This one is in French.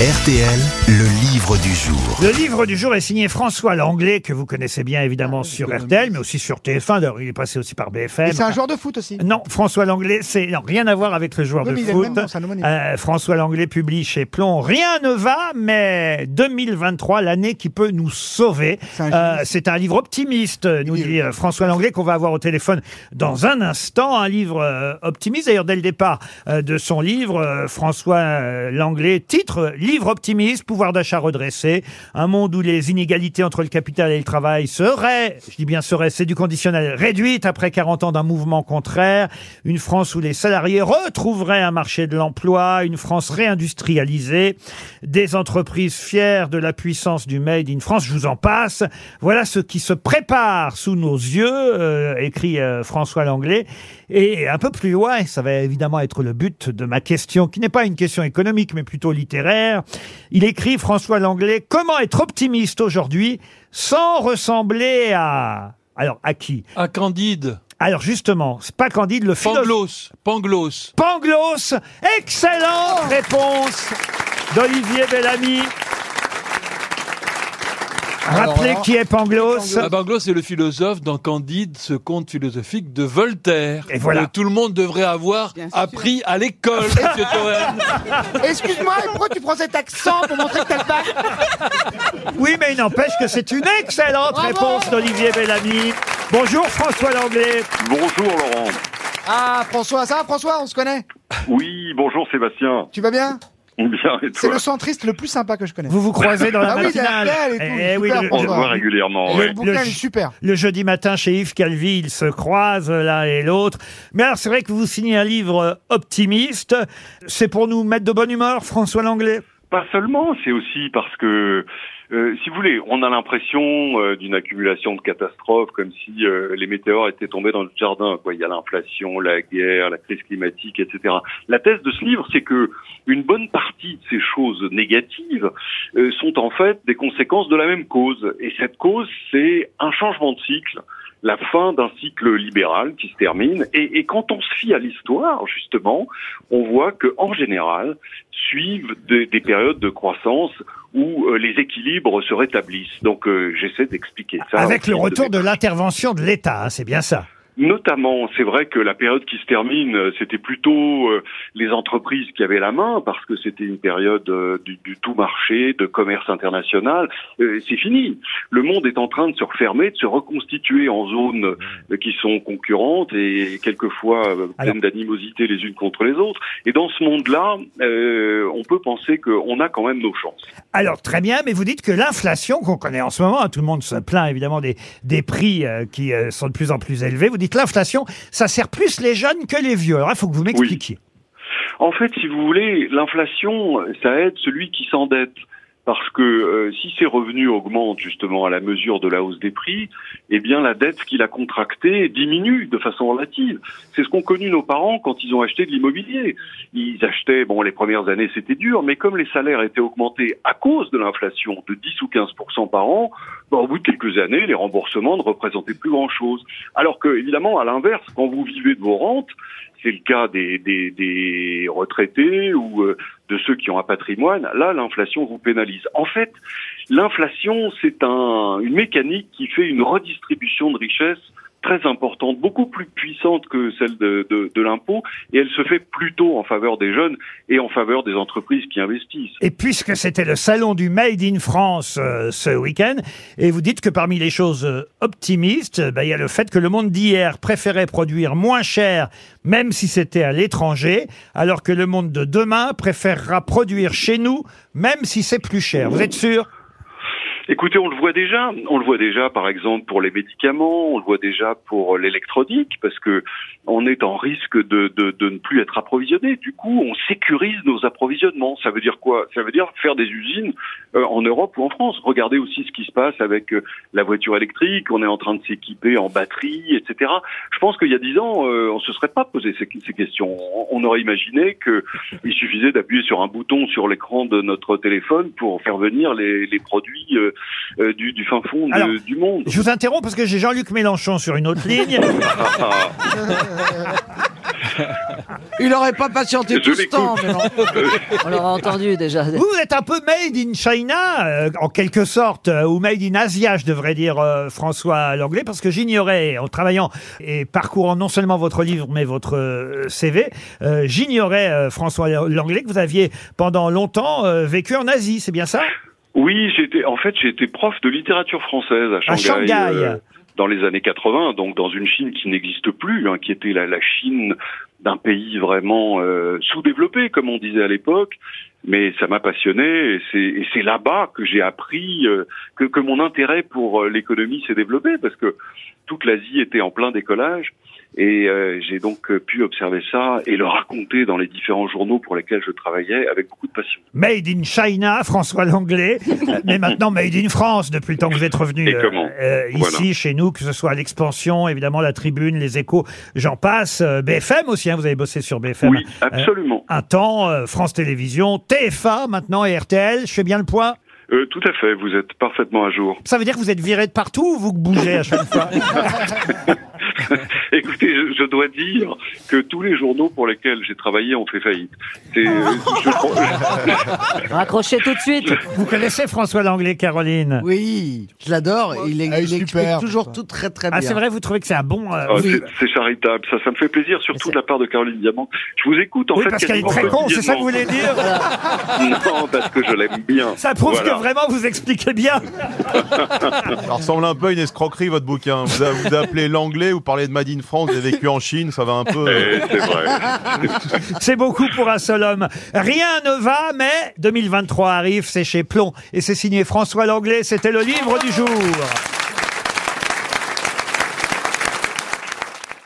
RTL, le livre du jour. Le livre du jour est signé François Langlais, que vous connaissez bien évidemment sur RTL, mais aussi sur TF1. D'ailleurs, il est passé aussi par BFM. Et c'est un joueur de foot aussi. Non, François Langlais, c'est non, rien à voir avec le joueur Oui, de mais il a le foot. même nom, c'est un homonyme. Euh, François Langlais publie chez Plomb Rien ne va, mais 2023, l'année qui peut nous sauver. C'est un Euh, génie. C'est un livre optimiste, nous dit- dit euh, François Langlais, qu'on va avoir au téléphone dans un instant. Un livre euh, optimiste. D'ailleurs, dès le départ euh, de son livre, euh, François euh, Langlais titre euh, Livre optimiste, pouvoir d'achat redressé, un monde où les inégalités entre le capital et le travail seraient, je dis bien seraient, c'est du conditionnel, réduites après 40 ans d'un mouvement contraire, une France où les salariés retrouveraient un marché de l'emploi, une France réindustrialisée, des entreprises fières de la puissance du Made in France, je vous en passe. Voilà ce qui se prépare sous nos yeux, euh, écrit euh, François Langlais. Et un peu plus loin, et ça va évidemment être le but de ma question, qui n'est pas une question économique, mais plutôt littéraire. Il écrit, François Langlais, comment être optimiste aujourd'hui sans ressembler à... Alors, à qui? À Candide. Alors justement, c'est pas Candide, le philosophe... Pangloss. Pangloss. Pangloss Excellente réponse d'Olivier Bellamy. Rappelez qui est Pangloss. Ah, Pangloss est le philosophe dans Candide, ce conte philosophique de Voltaire. Et voilà. Que tout le monde devrait avoir appris à l'école, monsieur Toen. Excuse-moi, pourquoi tu prends cet accent pour montrer que t'as le bac? Oui, mais il n'empêche que c'est une excellente Bravo. réponse d'Olivier Bellamy. Bonjour François Langlais. Bonjour Laurent. Ah, François, ça va François, on se connaît? Oui, bonjour Sébastien. Tu vas bien? Bien et C'est toi le centriste le plus sympa que je connais. Vous vous croisez dans la Ah oui, matinale. et tout, Eh oui, super, le, On se voit régulièrement. Et ouais. le bouquin, Le- il est super. le jeudi matin chez Yves Calvi, ils se croisent l'un et l'autre. Mais alors, c'est vrai que vous signez un livre optimiste. C'est pour nous mettre de bonne humeur, François Langlais? Pas seulement, c'est aussi parce que, euh, si vous voulez, on a l'impression euh, d'une accumulation de catastrophes, comme si euh, les météores étaient tombés dans le jardin. Quoi. Il y a l'inflation, la guerre, la crise climatique, etc. La thèse de ce livre, c'est que une bonne partie de ces choses négatives euh, sont en fait des conséquences de la même cause. Et cette cause, c'est un changement de cycle la fin d'un cycle libéral qui se termine. Et, et quand on se fie à l'histoire, justement, on voit que en général suivent des, des périodes de croissance où euh, les équilibres se rétablissent. Donc euh, j'essaie d'expliquer ça. Avec le retour de l'intervention de l'État, hein, c'est bien ça. Notamment, c'est vrai que la période qui se termine, euh, c'était plutôt euh, les entreprises qui avaient la main parce que c'était une période euh, du, du tout marché, de commerce international. C'est fini. Le monde est en train de se refermer, de se reconstituer en zones qui sont concurrentes et quelquefois pleines d'animosité les unes contre les autres. Et dans ce monde-là, euh, on peut penser qu'on a quand même nos chances. Alors très bien, mais vous dites que l'inflation qu'on connaît en ce moment, hein, tout le monde se plaint évidemment des, des prix euh, qui euh, sont de plus en plus élevés. Vous dites l'inflation, ça sert plus les jeunes que les vieux. Alors il faut que vous m'expliquiez. En fait, si vous voulez, l'inflation, ça aide celui qui s'endette. Parce que euh, si ses revenus augmentent justement à la mesure de la hausse des prix, eh bien la dette qu'il a contractée diminue de façon relative. C'est ce qu'ont connu nos parents quand ils ont acheté de l'immobilier. Ils achetaient, bon les premières années c'était dur, mais comme les salaires étaient augmentés à cause de l'inflation de 10 ou 15% par an, ben, au bout de quelques années, les remboursements ne représentaient plus grand-chose. Alors que évidemment, à l'inverse, quand vous vivez de vos rentes, c'est le cas des, des, retraités ou euh, de ceux qui ont un patrimoine, là, l'inflation vous pénalise. En fait, l'inflation, c'est un, une mécanique qui fait une redistribution de richesse très importante, beaucoup plus puissante que celle de, l'impôt, et elle se fait plutôt en faveur des jeunes et en faveur des entreprises qui investissent. Et puisque c'était le salon du Made in France euh, ce week-end, et vous dites que parmi les choses euh, optimistes, ben, il y a le fait que le monde d'hier préférait produire moins cher, même si c'était à l'étranger, alors que le monde de demain préférera produire chez nous, même si c'est plus cher. Vous êtes sûr? Écoutez, on le voit déjà. On le voit déjà, par exemple, pour les médicaments. On le voit déjà pour l'électronique, parce que on est en risque de, de, de ne plus être approvisionné. Du coup, on sécurise nos approvisionnements. Ça veut dire quoi? Ça veut dire faire des usines euh, en Europe ou en France. Regardez aussi ce qui se passe avec euh, la voiture électrique. On est en train de s'équiper en batterie, etc. Je pense qu'il y a dix ans, euh, on se serait pas posé ces, ces questions. On, aurait imaginé que il suffisait d'appuyer sur un bouton sur l'écran de notre téléphone pour faire venir les, les produits euh, du, du fin fond de- Alors, du monde. Je vous interromps parce que j'ai Jean-Luc Mélenchon sur une autre ligne. Il aurait pas patienté Je tout ce temps. mais. On l'aura entendu déjà. Vous êtes un peu made in China, euh, en quelque sorte, euh, ou made in Asia, je devrais dire, euh, François Langlais, parce que j'ignorais, en travaillant et parcourant non seulement votre livre, mais votre euh, CV, euh, j'ignorais, euh, François Langlais, que vous aviez pendant longtemps euh, vécu en Asie, c'est bien ça? Oui, j'étais en fait j'étais prof de littérature française à À Shanghai, euh, dans les années 80, donc dans une Chine qui n'existe plus, hein, qui était la, la Chine d'un pays vraiment euh, sous-développé, comme on disait à l'époque. Mais ça m'a passionné et c'est et c'est là-bas que j'ai appris euh, que, que mon intérêt pour euh, l'économie s'est développé parce que toute l'Asie était en plein décollage et euh, j'ai donc euh, pu observer ça et le raconter dans les différents journaux pour lesquels je travaillais avec beaucoup de passion. Made in China, François Langlais, euh, mais maintenant Made in France depuis le temps que vous êtes revenu Et comment ici Voilà. chez nous, que ce soit l'expansion, évidemment la Tribune, les Échos, j'en passe, euh, BFM aussi, hein, vous avez bossé sur BFM. Oui, absolument. Un temps, euh, France Télévisions, TF1 maintenant et RTL, je fais bien le point Euh, tout à fait, vous êtes parfaitement à jour. Ça veut dire que vous êtes viré de partout ou vous bougez à chaque fois Écoutez, je, je dois dire que tous les journaux pour lesquels j'ai travaillé ont fait faillite. C'est, euh, je- Raccrochez tout de suite. Vous connaissez François Langlais, Caroline? Oui, je l'adore. Il, est- Ah, il explique super. toujours tout très très bien. Ah, c'est vrai, vous trouvez que c'est un bon... euh, Ah, oui. c'est- charitable, ça, ça me fait plaisir, surtout de la part de Caroline Diamant. Je vous écoute en Oui, fait. parce qu'elle est très con, c'est ça que vous voulez dire? Non, parce que je l'aime bien. Ça prouve Voilà. que vraiment vous expliquez bien. Ça ressemble un peu à une escroquerie, votre bouquin. Vous, a- vous appelez l'anglais, vous parlez de Made in France, vous avez vécu en Chine, ça va un peu. euh, Eh, c'est vrai. C'est beaucoup pour un seul homme. Rien ne va, mais 2023 arrive, c'est chez Plomb. Et c'est signé François Langlais, c'était le livre du jour.